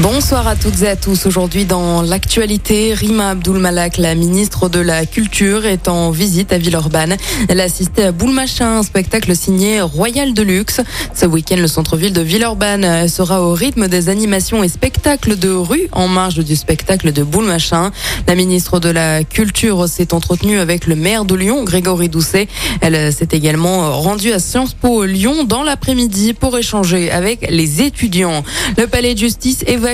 Bonsoir à toutes et à tous. Aujourd'hui, dans l'actualité, Rima Abdul Malak, la ministre de la Culture, est en visite à Villeurbanne. Elle a assisté à Boulmachin, un spectacle signé Royal de Luxe. Ce week-end, le centre-ville de Villeurbanne sera au rythme des animations et spectacles de rue en marge du spectacle de Boulmachin. La ministre de la Culture s'est entretenue avec le maire de Lyon, Grégory Doucet. Elle s'est également rendue à Sciences Po Lyon dans l'après-midi pour échanger avec les étudiants. Le palais de justice évoque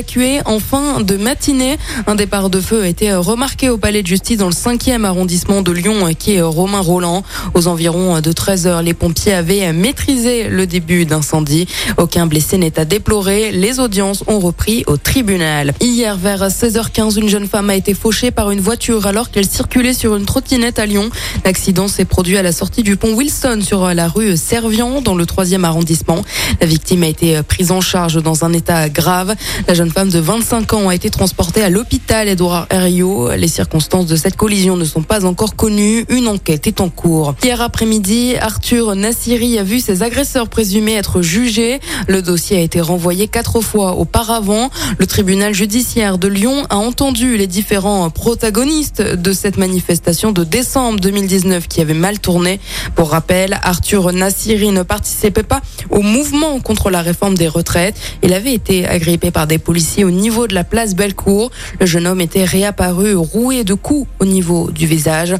en fin de matinée. Un départ de feu a été remarqué au palais de justice dans le 5e arrondissement de Lyon qui est Romain Roland. Aux environs de 13 heures, les pompiers avaient maîtrisé le début d'incendie. Aucun blessé n'est à déplorer. Les audiences ont repris au tribunal. Hier, vers 16h15, une jeune femme a été fauchée par une voiture alors qu'elle circulait sur une trottinette à Lyon. L'accident s'est produit à la sortie du pont Wilson sur la rue Servian dans le 3e arrondissement. La victime a été prise en charge dans un état grave. La jeune femme de 25 ans a été transportée à l'hôpital Edouard Herriot. Les circonstances de cette collision ne sont pas encore connues. Une enquête est en cours. Hier après-midi, Arthur Nassiri a vu ses agresseurs présumés être jugés. Le dossier a été renvoyé quatre fois auparavant. Le tribunal judiciaire de Lyon a entendu les différents protagonistes de cette manifestation de décembre 2019 qui avait mal tourné. Pour rappel, Arthur Nassiri ne participait pas au mouvement contre la réforme des retraites. Il avait été agrippé par des policiers policier au niveau de la place Bellecour. Le jeune homme était réapparu roué de coups au niveau du visage.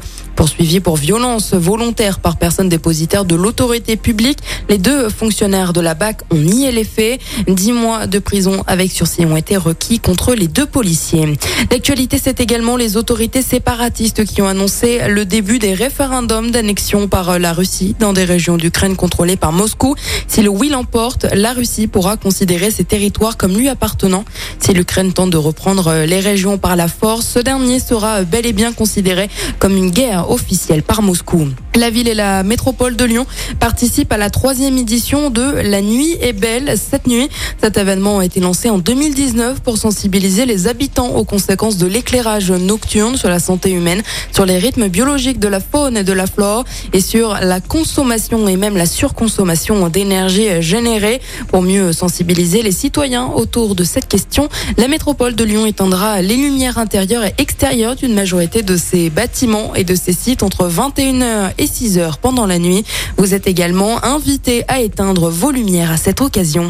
Poursuivi pour violence volontaire par personne dépositaire de l'autorité publique, les deux fonctionnaires de la BAC ont nié les faits. Dix mois de prison avec sursis ont été requis contre les deux policiers. L'actualité, c'est également les autorités séparatistes qui ont annoncé le début des référendums d'annexion par la Russie dans des régions d'Ukraine contrôlées par Moscou. Si le oui l'emporte, la Russie pourra considérer ces territoires comme lui appartenant. Si l'Ukraine tente de reprendre les régions par la force, ce dernier sera bel et bien considéré comme une guerre officielle par Moscou. La ville et la métropole de Lyon participent à la troisième édition de La Nuit est belle cette nuit. Cet événement a été lancé en 2019 pour sensibiliser les habitants aux conséquences de l'éclairage nocturne sur la santé humaine, sur les rythmes biologiques de la faune et de la flore et sur la consommation et même la surconsommation d'énergie générée. Pour mieux sensibiliser les citoyens autour de cette question, la métropole de Lyon étendra les lumières intérieures et extérieures d'une majorité de ses bâtiments et de ses sites entre 21h et 6h pendant la nuit. Vous êtes également invité à éteindre vos lumières à cette occasion.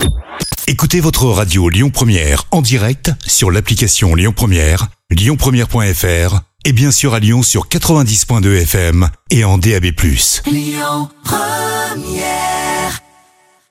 Écoutez votre radio Lyon Première en direct sur l'application Lyon Première, lyonpremière.fr et bien sûr à Lyon sur 90.2 FM et en DAB+. Lyon Première